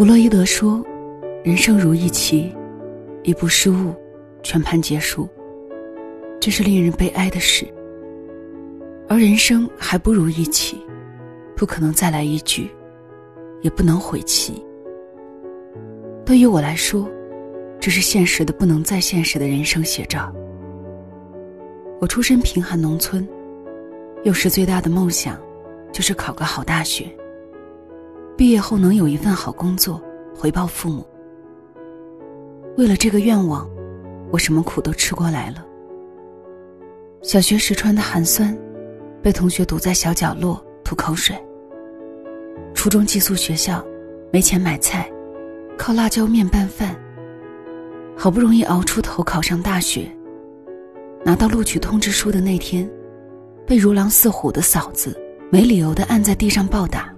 弗洛伊德说：“人生如一棋，一步失误，全盘结束。这是令人悲哀的事。而人生还不如一棋，不可能再来一局，也不能悔棋。对于我来说，这是现实的不能再现实的人生写照。我出身贫寒农村，幼时最大的梦想，就是考个好大学。”毕业后能有一份好工作，回报父母。为了这个愿望，我什么苦都吃过来了。小学时穿的寒酸，被同学堵在小角落吐口水。初中寄宿学校，没钱买菜，靠辣椒面拌饭。好不容易熬出头考上大学，拿到录取通知书的那天，被如狼似虎的嫂子没理由的按在地上暴打。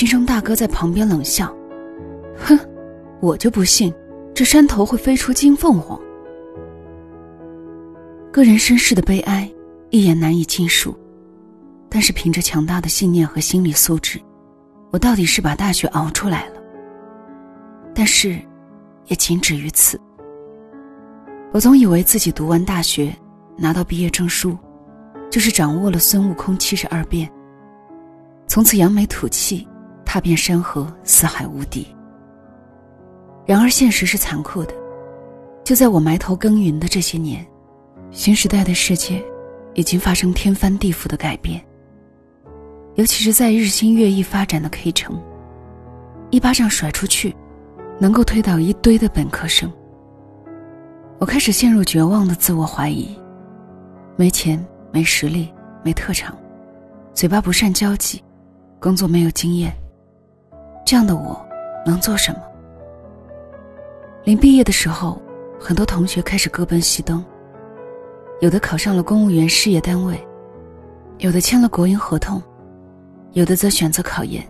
亲生大哥在旁边冷笑：“哼，我就不信这山头会飞出金凤凰。”个人身世的悲哀，一言难以尽述。但是凭着强大的信念和心理素质，我到底是把大学熬出来了。但是，也仅止于此。我总以为自己读完大学，拿到毕业证书，就是掌握了孙悟空七十二变，从此扬眉吐气。踏遍山河，四海无敌。然而，现实是残酷的。就在我埋头耕耘的这些年，新时代的世界已经发生天翻地覆的改变。尤其是在日新月异发展的 K 城，一巴掌甩出去，能够推倒一堆的本科生。我开始陷入绝望的自我怀疑：没钱、没实力、没特长，嘴巴不善交际，工作没有经验。这样的我，能做什么？临毕业的时候，很多同学开始各奔西东，有的考上了公务员事业单位，有的签了国营合同，有的则选择考研。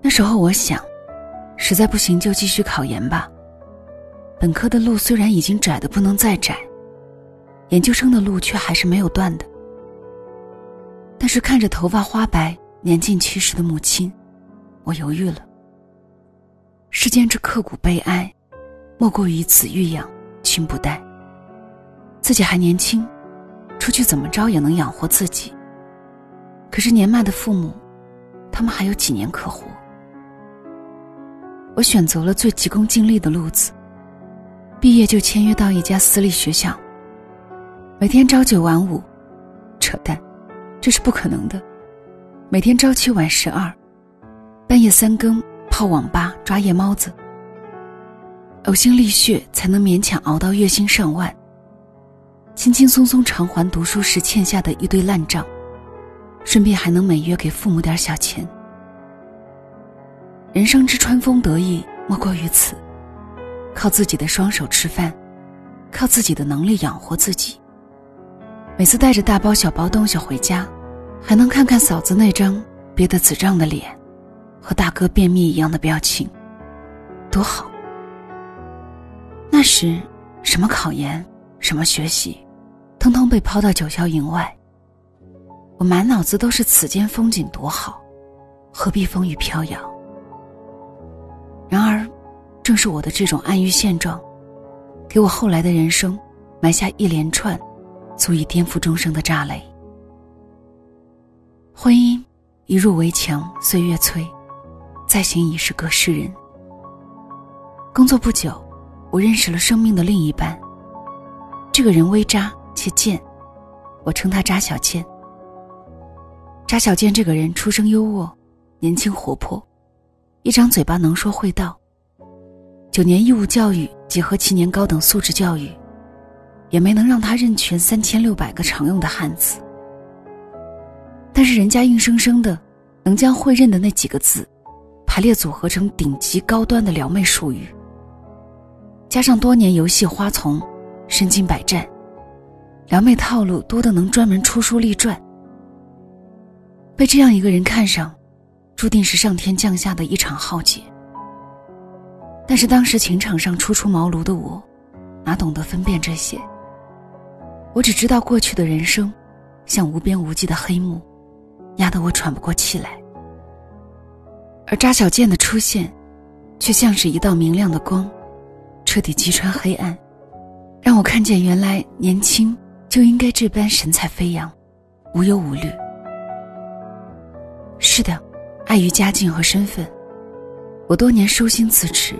那时候我想，实在不行就继续考研吧。本科的路虽然已经窄的不能再窄，研究生的路却还是没有断的。但是看着头发花白、年近七十的母亲。我犹豫了。世间之刻骨悲哀，莫过于子欲养，亲不待。自己还年轻，出去怎么着也能养活自己。可是年迈的父母，他们还有几年可活？我选择了最急功近利的路子，毕业就签约到一家私立学校，每天朝九晚五，扯淡，这是不可能的。每天朝七晚十二。半夜三更泡网吧抓夜猫子，呕心沥血才能勉强熬到月薪上万。轻轻松松偿还读书时欠下的一堆烂账，顺便还能每月给父母点小钱。人生之春风得意莫过于此，靠自己的双手吃饭，靠自己的能力养活自己。每次带着大包小包东西回家，还能看看嫂子那张憋得紫胀的脸。和大哥便秘一样的表情，多好。那时，什么考研，什么学习，通通被抛到九霄云外。我满脑子都是此间风景多好，何必风雨飘摇？然而，正是我的这种安于现状，给我后来的人生埋下一连串足以颠覆终生的炸雷。婚姻一入围墙，岁月催。再行已是隔世人。工作不久，我认识了生命的另一半。这个人微渣且贱，我称他扎小贱。扎小贱这个人出生优渥，年轻活泼，一张嘴巴能说会道。九年义务教育结合七年高等素质教育，也没能让他认全三千六百个常用的汉字。但是人家硬生生的能将会认的那几个字。排列组合成顶级高端的撩妹术语，加上多年游戏花丛，身经百战，撩妹套路多得能专门出书立传。被这样一个人看上，注定是上天降下的一场浩劫。但是当时情场上初出茅庐的我，哪懂得分辨这些？我只知道过去的人生，像无边无际的黑幕，压得我喘不过气来。而扎小健的出现，却像是一道明亮的光，彻底击穿黑暗，让我看见原来年轻就应该这般神采飞扬，无忧无虑。是的，碍于家境和身份，我多年收心自持，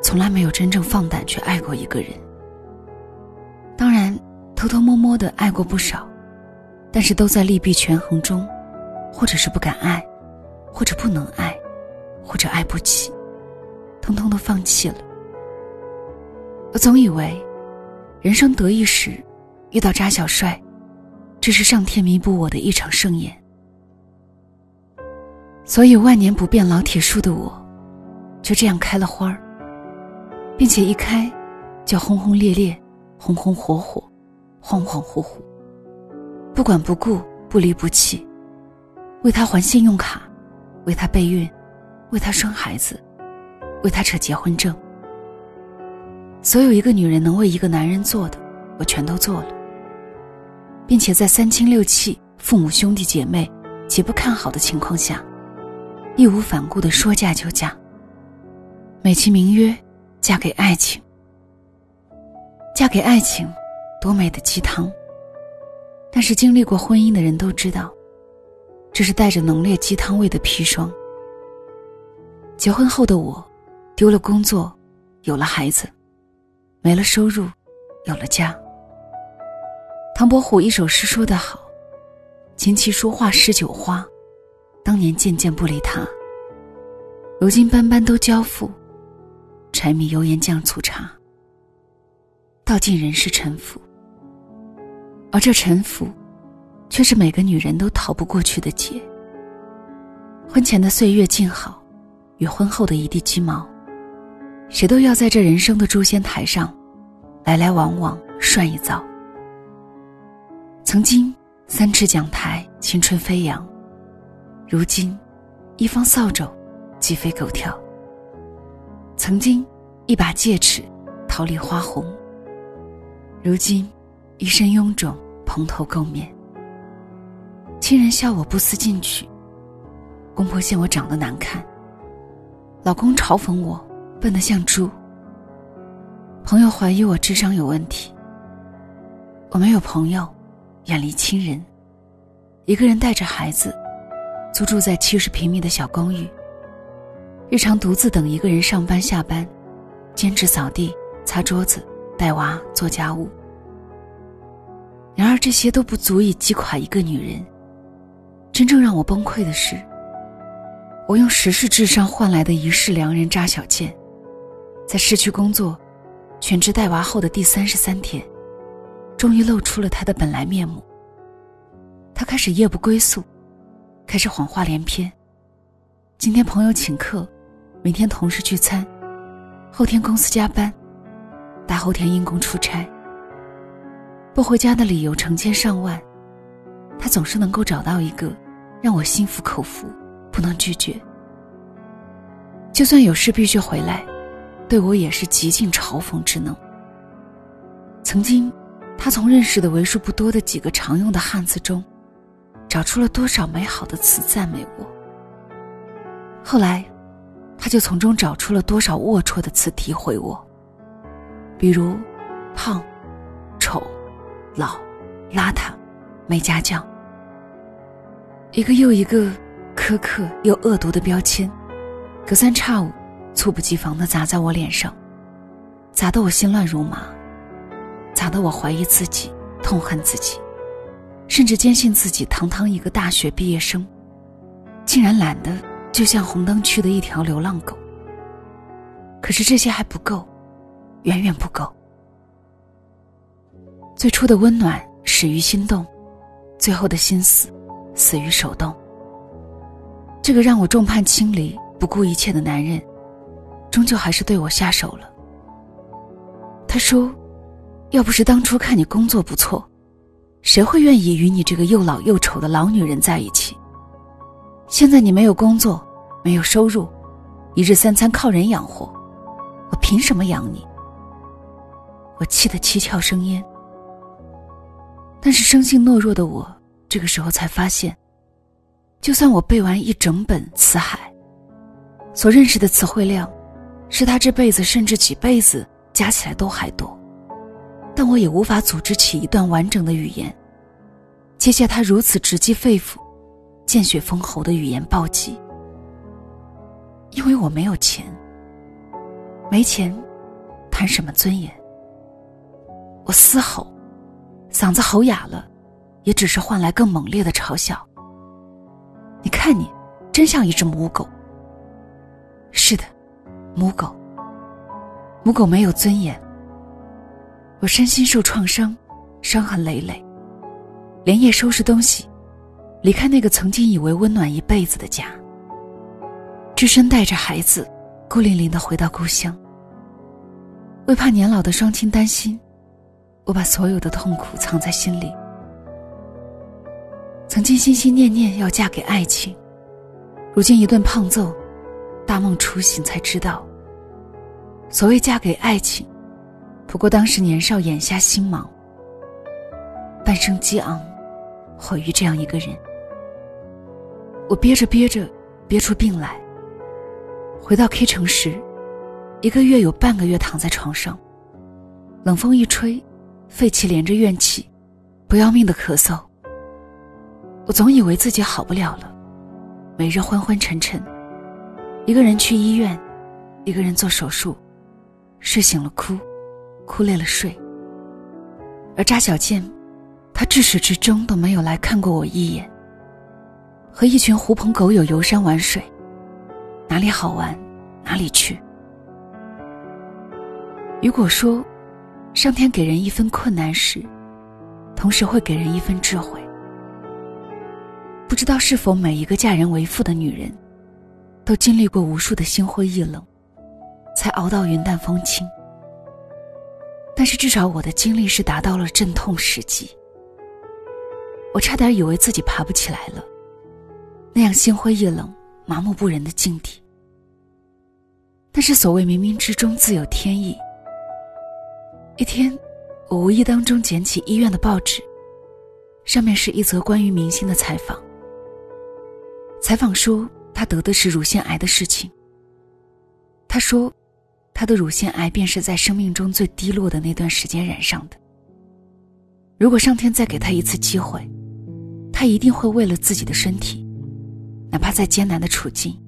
从来没有真正放胆去爱过一个人。当然，偷偷摸摸的爱过不少，但是都在利弊权衡中，或者是不敢爱，或者不能爱，或者爱不起，通通都放弃了。我总以为，人生得意时，遇到渣小帅，这是上天弥补我的一场盛宴。所以万年不变老铁树的我，就这样开了花儿，并且一开，就轰轰烈烈、红红火火、恍恍惚惚，不管不顾、不离不弃，为他还信用卡，为他备孕，为他生孩子，为他扯结婚证。所有一个女人能为一个男人做的，我全都做了，并且在三亲六戚、父母兄弟姐妹皆不看好的情况下。义无反顾的说嫁就嫁，美其名曰“嫁给爱情”。嫁给爱情，多美的鸡汤！但是经历过婚姻的人都知道，这是带着浓烈鸡汤味的砒霜。结婚后的我，丢了工作，有了孩子，没了收入，有了家。唐伯虎一首诗说得好：“琴棋书画诗酒花。”当年件件不理他，如今般般都交付，柴米油盐酱醋茶，道尽人世沉浮。而这沉浮，却是每个女人都逃不过去的劫。婚前的岁月静好，与婚后的一地鸡毛，谁都要在这人生的诛仙台上，来来往往涮一遭。曾经三尺讲台，青春飞扬。如今，一方扫帚，鸡飞狗跳。曾经，一把戒尺，桃李花红。如今，一身臃肿，蓬头垢面。亲人笑我不思进取，公婆嫌我长得难看，老公嘲讽我笨得像猪。朋友怀疑我智商有问题。我没有朋友，远离亲人，一个人带着孩子。租住在七十平米的小公寓，日常独自等一个人上班下班，兼职扫地、擦桌子、带娃、做家务。然而这些都不足以击垮一个女人。真正让我崩溃的是，我用十世智商换来的一世良人扎小健，在失去工作、全职带娃后的第三十三天，终于露出了他的本来面目。他开始夜不归宿。开始谎话连篇。今天朋友请客，明天同事聚餐，后天公司加班，大后天因公出差。不回家的理由成千上万，他总是能够找到一个让我心服口服、不能拒绝。就算有事必须回来，对我也是极尽嘲讽之能。曾经，他从认识的为数不多的几个常用的汉字中。找出了多少美好的词赞美我。后来，他就从中找出了多少龌龊的词诋毁我。比如，胖、丑、老、邋遢、没家教，一个又一个苛刻又恶毒的标签，隔三差五、猝不及防的砸在我脸上，砸得我心乱如麻，砸得我怀疑自己，痛恨自己。甚至坚信自己堂堂一个大学毕业生，竟然懒得就像红灯区的一条流浪狗。可是这些还不够，远远不够。最初的温暖始于心动，最后的心死死于手动。这个让我众叛亲离、不顾一切的男人，终究还是对我下手了。他说：“要不是当初看你工作不错。”谁会愿意与你这个又老又丑的老女人在一起？现在你没有工作，没有收入，一日三餐靠人养活，我凭什么养你？我气得七窍生烟。但是生性懦弱的我，这个时候才发现，就算我背完一整本《辞海》，所认识的词汇量，是他这辈子甚至几辈子加起来都还多，但我也无法组织起一段完整的语言，接下他如此直击肺腑、见血封喉的语言暴击。因为我没有钱，没钱，谈什么尊严？我嘶吼，嗓子吼哑了，也只是换来更猛烈的嘲笑。你看你，真像一只母狗。是的，母狗。母狗没有尊严。我身心受创伤，伤痕累累，连夜收拾东西，离开那个曾经以为温暖一辈子的家。只身带着孩子，孤零零的回到故乡。为怕年老的双亲担心，我把所有的痛苦藏在心里。曾经心心念念要嫁给爱情，如今一顿胖揍，大梦初醒才知道，所谓嫁给爱情，不过当时年少眼瞎心盲，半生激昂，毁于这样一个人。我憋着憋着，憋出病来。回到 K 城时，一个月有半个月躺在床上，冷风一吹，肺气连着怨气，不要命的咳嗽。我总以为自己好不了了，每日昏昏沉沉，一个人去医院，一个人做手术，睡醒了哭，哭累了睡。而扎小健，他至始至终都没有来看过我一眼，和一群狐朋狗友游山玩水。哪里好玩，哪里去。如果说，上天给人一分困难时，同时会给人一分智慧。不知道是否每一个嫁人为妇的女人，都经历过无数的心灰意冷，才熬到云淡风轻。但是至少我的经历是达到了阵痛时机。我差点以为自己爬不起来了，那样心灰意冷。麻木不仁的境地。但是所谓冥冥之中自有天意。一天，我无意当中捡起医院的报纸，上面是一则关于明星的采访。采访说他得的是乳腺癌的事情。他说，他的乳腺癌便是在生命中最低落的那段时间染上的。如果上天再给他一次机会，他一定会为了自己的身体。哪怕再艰难的处境，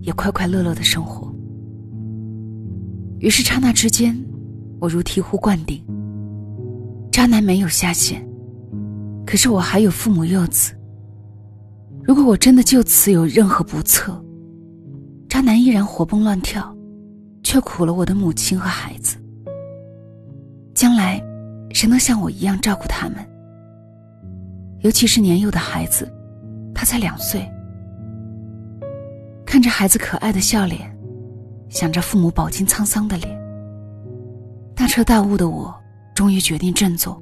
也快快乐乐的生活。于是刹那之间，我如醍醐灌顶。渣男没有下线，可是我还有父母幼子。如果我真的就此有任何不测，渣男依然活蹦乱跳，却苦了我的母亲和孩子。将来，谁能像我一样照顾他们？尤其是年幼的孩子，他才两岁。看着孩子可爱的笑脸，想着父母饱经沧桑的脸，大彻大悟的我，终于决定振作。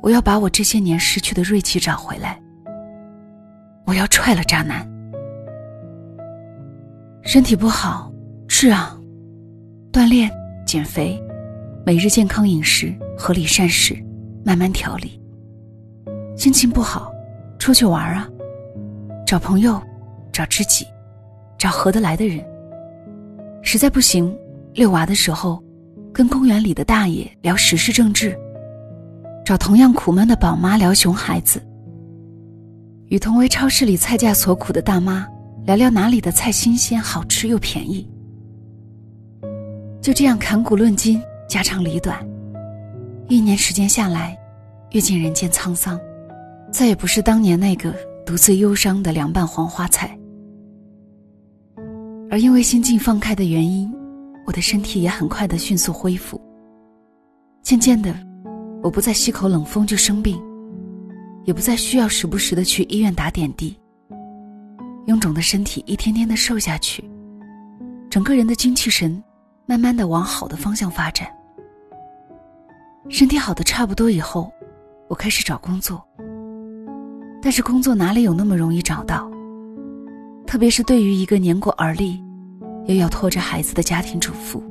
我要把我这些年失去的锐气找回来。我要踹了渣男。身体不好，是啊，锻炼、减肥，每日健康饮食、合理膳食，慢慢调理。心情不好，出去玩啊，找朋友，找知己。找合得来的人，实在不行，遛娃的时候，跟公园里的大爷聊时事政治；找同样苦闷的宝妈聊熊孩子；与同为超市里菜价所苦的大妈聊聊哪里的菜新鲜、好吃又便宜。就这样砍古论今，家长里短，一年时间下来，阅尽人间沧桑，再也不是当年那个独自忧伤的凉拌黄花菜。而因为心境放开的原因，我的身体也很快的迅速恢复。渐渐的，我不再吸口冷风就生病，也不再需要时不时的去医院打点滴。臃肿的身体一天天的瘦下去，整个人的精气神慢慢的往好的方向发展。身体好的差不多以后，我开始找工作。但是工作哪里有那么容易找到？特别是对于一个年过而立，又要拖着孩子的家庭主妇，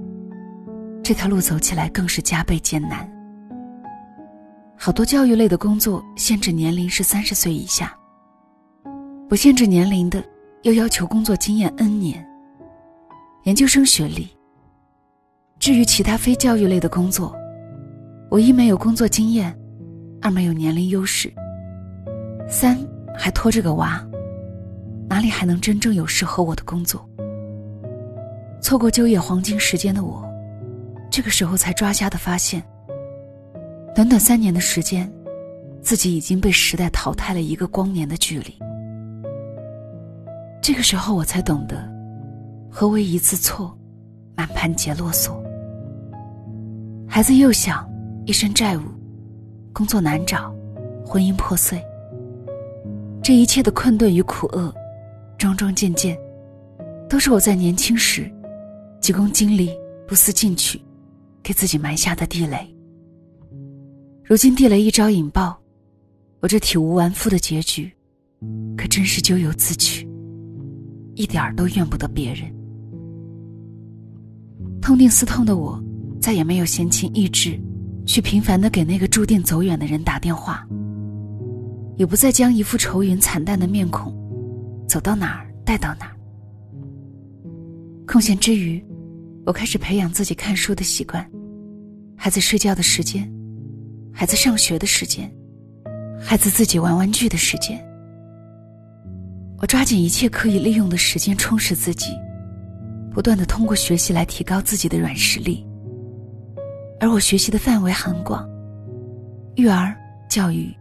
这条路走起来更是加倍艰难。好多教育类的工作限制年龄是三十岁以下，不限制年龄的又要求工作经验 N 年，研究生学历。至于其他非教育类的工作，我一没有工作经验，二没有年龄优势，三还拖着个娃，哪里还能真正有适合我的工作？错过就业黄金时间的我，这个时候才抓瞎的发现，短短三年的时间，自己已经被时代淘汰了一个光年的距离。这个时候我才懂得，何为一次错，满盘皆落索。孩子幼小，一身债务，工作难找，婚姻破碎。这一切的困顿与苦厄，桩桩件件，都是我在年轻时急功近利、不思进取，给自己埋下的地雷。如今地雷一招引爆，我这体无完肤的结局，可真是咎由自取，一点儿都怨不得别人。痛定思痛的我。再也没有闲情逸致，去频繁的给那个注定走远的人打电话，也不再将一副愁云惨淡的面孔，走到哪儿带到哪儿。空闲之余，我开始培养自己看书的习惯，孩子睡觉的时间，孩子上学的时间，孩子自己玩玩具的时间，我抓紧一切可以利用的时间充实自己，不断的通过学习来提高自己的软实力。而我学习的范围很广，育儿、教育、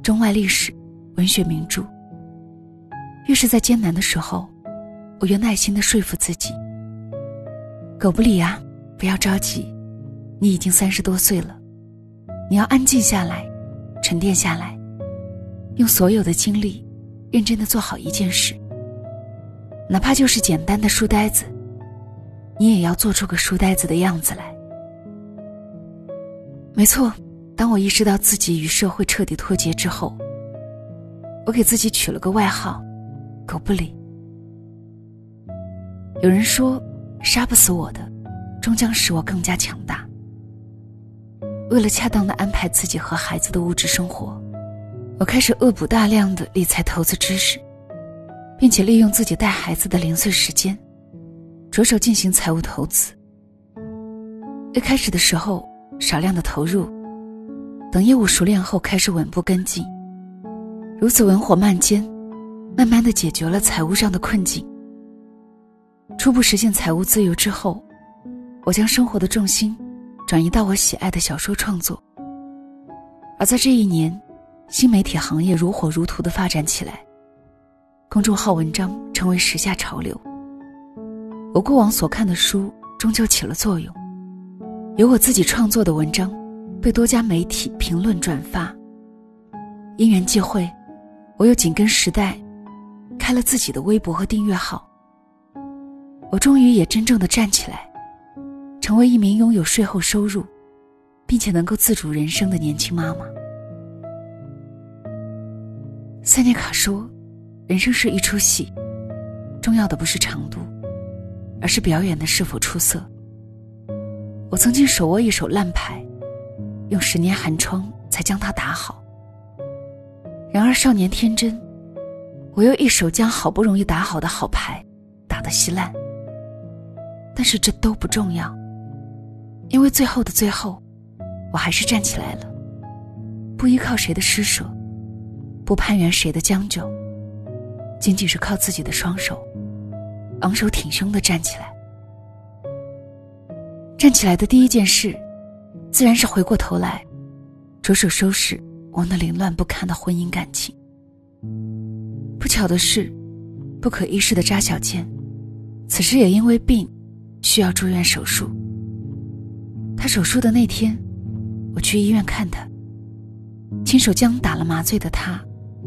中外历史、文学名著。越是在艰难的时候，我越耐心的说服自己：“狗不理啊，不要着急，你已经三十多岁了，你要安静下来，沉淀下来，用所有的精力，认真的做好一件事。哪怕就是简单的书呆子，你也要做出个书呆子的样子来。”没错，当我意识到自己与社会彻底脱节之后，我给自己取了个外号“狗不理”。有人说，杀不死我的，终将使我更加强大。为了恰当的安排自己和孩子的物质生活，我开始恶补大量的理财投资知识，并且利用自己带孩子的零碎时间，着手进行财务投资。一开始的时候。少量的投入，等业务熟练后开始稳步跟进。如此文火慢煎，慢慢的解决了财务上的困境。初步实现财务自由之后，我将生活的重心转移到我喜爱的小说创作。而在这一年，新媒体行业如火如荼的发展起来，公众号文章成为时下潮流。我过往所看的书终究起了作用。有我自己创作的文章，被多家媒体评论转发。因缘际会，我又紧跟时代，开了自己的微博和订阅号。我终于也真正的站起来，成为一名拥有税后收入，并且能够自主人生的年轻妈妈。塞涅卡说：“人生是一出戏，重要的不是长度，而是表演的是否出色。”我曾经手握一手烂牌，用十年寒窗才将它打好。然而少年天真，我又一手将好不容易打好的好牌打得稀烂。但是这都不重要，因为最后的最后，我还是站起来了，不依靠谁的施舍，不攀援谁的将就，仅仅是靠自己的双手，昂首挺胸的站起来。站起来的第一件事，自然是回过头来，着手收拾我那凌乱不堪的婚姻感情。不巧的是，不可一世的扎小健，此时也因为病，需要住院手术。手术的那天，我去医院看他，亲手将打了麻醉的他，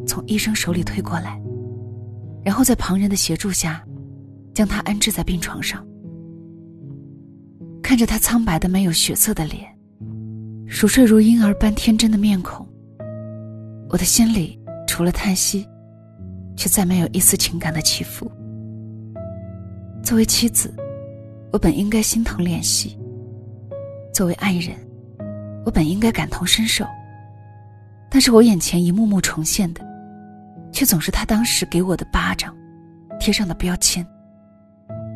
从医生手里推过来，然后在旁人的协助下，将他安置在病床上。看着他苍白的没有血色的脸，熟睡如婴儿般天真的面孔，我的心里除了叹息，却再没有一丝情感的起伏。作为妻子，我本应该心疼怜惜；作为爱人，我本应该感同身受。但是我眼前一幕幕重现的，却总是他当时给我的巴掌，贴上的标签。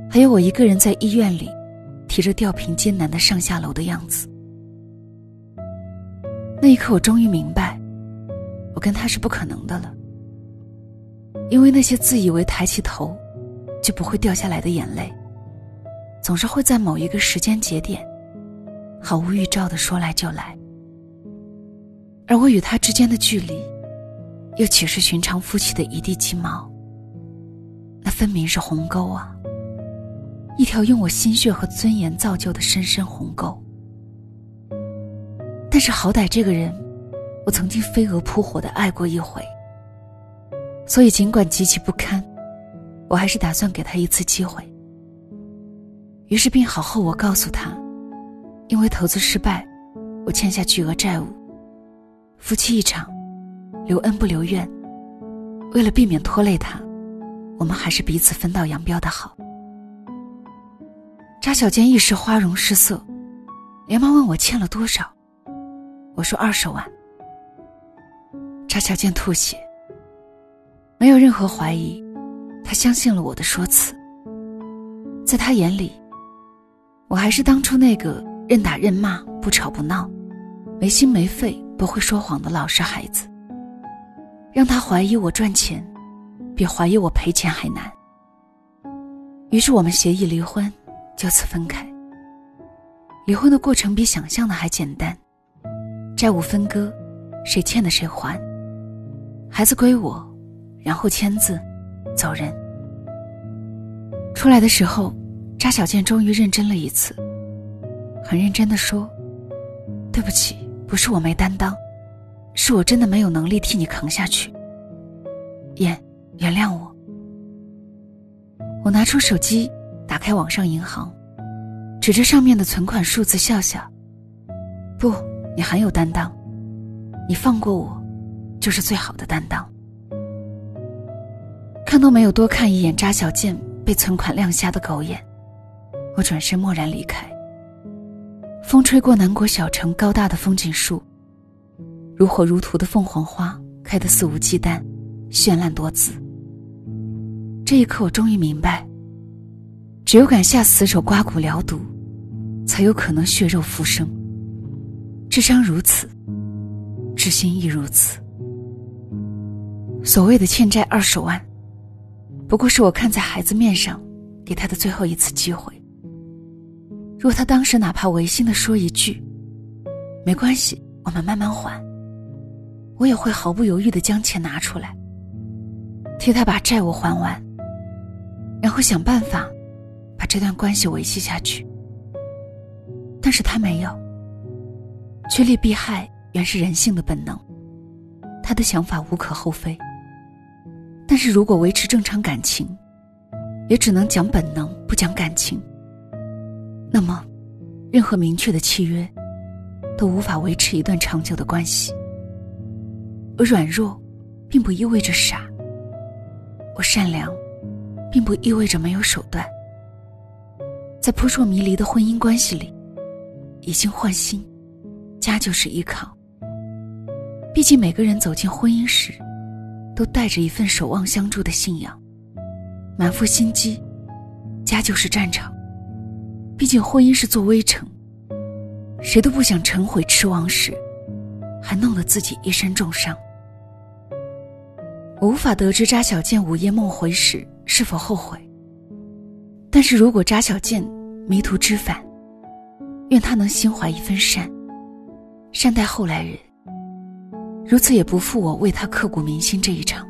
还有我一个人在医院里，提着吊瓶艰难的上下楼的样子。那一刻，我终于明白，我跟他是不可能的了。因为那些自以为抬起头就不会掉下来的眼泪，总是会在某一个时间节点，毫无预兆的说来就来。而我与他之间的距离，又岂是寻常夫妻的一地鸡毛？那分明是鸿沟啊！一条用我心血和尊严造就的深深鸿沟。但是好歹这个人，我曾经飞蛾扑火的爱过一回。所以尽管极其不堪，我还是打算给他一次机会。于是病好后，我告诉他，因为投资失败，我欠下巨额债务。夫妻一场，留恩不留怨。为了避免拖累他，我们还是彼此分道扬镳的好。扎小健一时花容失色，连忙问我欠了多少。我说二十万。扎小健吐血，没有任何怀疑，他相信了我的说辞。在他眼里，我还是当初那个任打任骂、不吵不闹、没心没肺。不会说谎的老实孩子，让他怀疑我赚钱，比怀疑我赔钱还难。于是我们协议离婚，就此分开。离婚的过程比想象的还简单，债务分割，谁欠的谁还，孩子归我，然后签字，走人。出来的时候，扎小健终于认真了一次，很认真的说：“对不起。”不是我没担当，是我真的没有能力替你扛下去。燕，原谅我。我拿出手机，打开网上银行，指着上面的存款数字笑笑。不，你很有担当，你放过我，就是最好的担当。看都没有多看一眼扎小健被存款亮瞎的狗眼，我转身默然离开。风吹过南国小城高大的风景树，如火如荼的凤凰花开得肆无忌惮，绚烂多姿。这一刻，我终于明白，只有敢下死手刮骨疗毒，才有可能血肉复生。智商如此，智心亦如此。所谓的欠债二十万，不过是我看在孩子面上，给他的最后一次机会。若他当时哪怕违心的说一句：“没关系，我们慢慢还。”我也会毫不犹豫的将钱拿出来，替他把债务还完，然后想办法把这段关系维系下去。但是他没有，趋利避害原是人性的本能，他的想法无可厚非。但是如果维持正常感情，也只能讲本能，不讲感情。那么，任何明确的契约，都无法维持一段长久的关系。我软弱，并不意味着傻；我善良，并不意味着没有手段。在扑朔迷离的婚姻关系里，以心换心，家就是依靠。毕竟每个人走进婚姻时，都带着一份守望相助的信仰，满腹心机，家就是战场。毕竟婚姻是座危城，谁都不想成毁吃王时，还弄得自己一身重伤。我无法得知扎小健午夜梦回时是否后悔，但是如果扎小健迷途知返，愿他能心怀一份善，善待后来人，如此也不负我为他刻骨铭心这一场。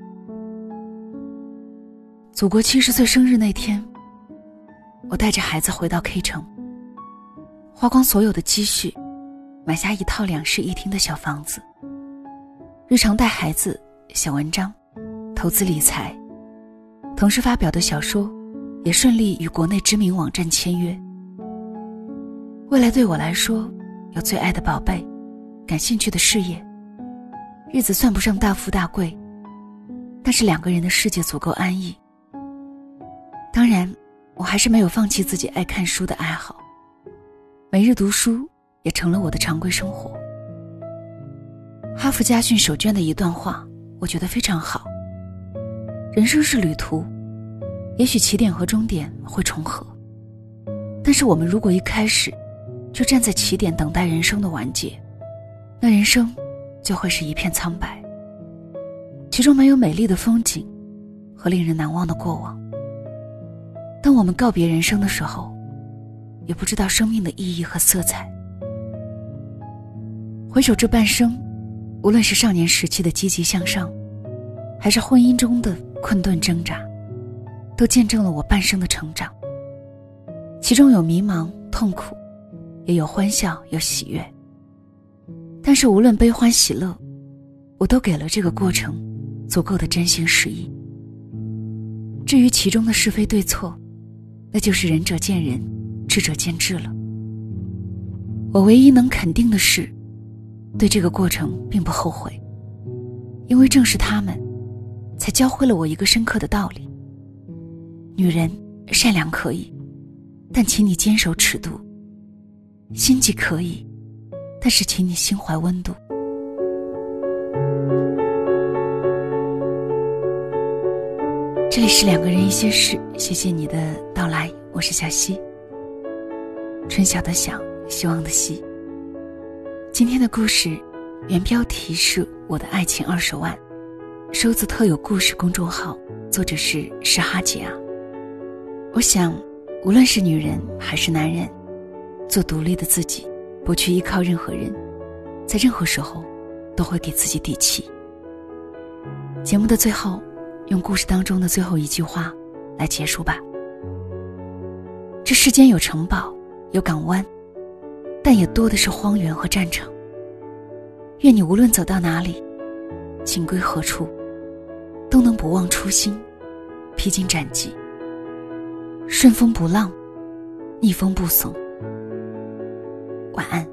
祖国七十岁生日那天。我带着孩子回到 K 城，花光所有的积蓄，买下一套两室一厅的小房子。日常带孩子写文章、投资理财，同时发表的小说也顺利与国内知名网站签约。未来对我来说，有最爱的宝贝，感兴趣的事业。日子算不上大富大贵，但是两个人的世界足够安逸。当然。我还是没有放弃自己爱看书的爱好，每日读书也成了我的常规生活。哈佛家训手卷的一段话，我觉得非常好。人生是旅途，也许起点和终点会重合，但是我们如果一开始就站在起点等待人生的完结，那人生就会是一片苍白，其中没有美丽的风景和令人难忘的过往。当我们告别人生的时候，也不知道生命的意义和色彩。回首这半生，无论是少年时期的积极向上，还是婚姻中的困顿挣扎，都见证了我半生的成长。其中有迷茫、痛苦，也有欢笑、有喜悦。但是无论悲欢喜乐，我都给了这个过程足够的真心实意。至于其中的是非对错，那就是仁者见仁，智者见智了。我唯一能肯定的是，对这个过程并不后悔，因为正是他们，才教会了我一个深刻的道理：女人善良可以，但请你坚守尺度；心计可以，但是请你心怀温度。这里是两个人一些事，谢谢你的到来，我是小溪。春晓的晓，希望的希。今天的故事原标题是我的爱情二十万，收自特有故事公众号，作者是是哈姐啊。我想，无论是女人还是男人，做独立的自己，不去依靠任何人，在任何时候，都会给自己底气。节目的最后。用故事当中的最后一句话来结束吧。这世间有城堡，有港湾，但也多的是荒原和战场。愿你无论走到哪里，情归何处，都能不忘初心，披荆斩棘，顺风不浪，逆风不怂。晚安。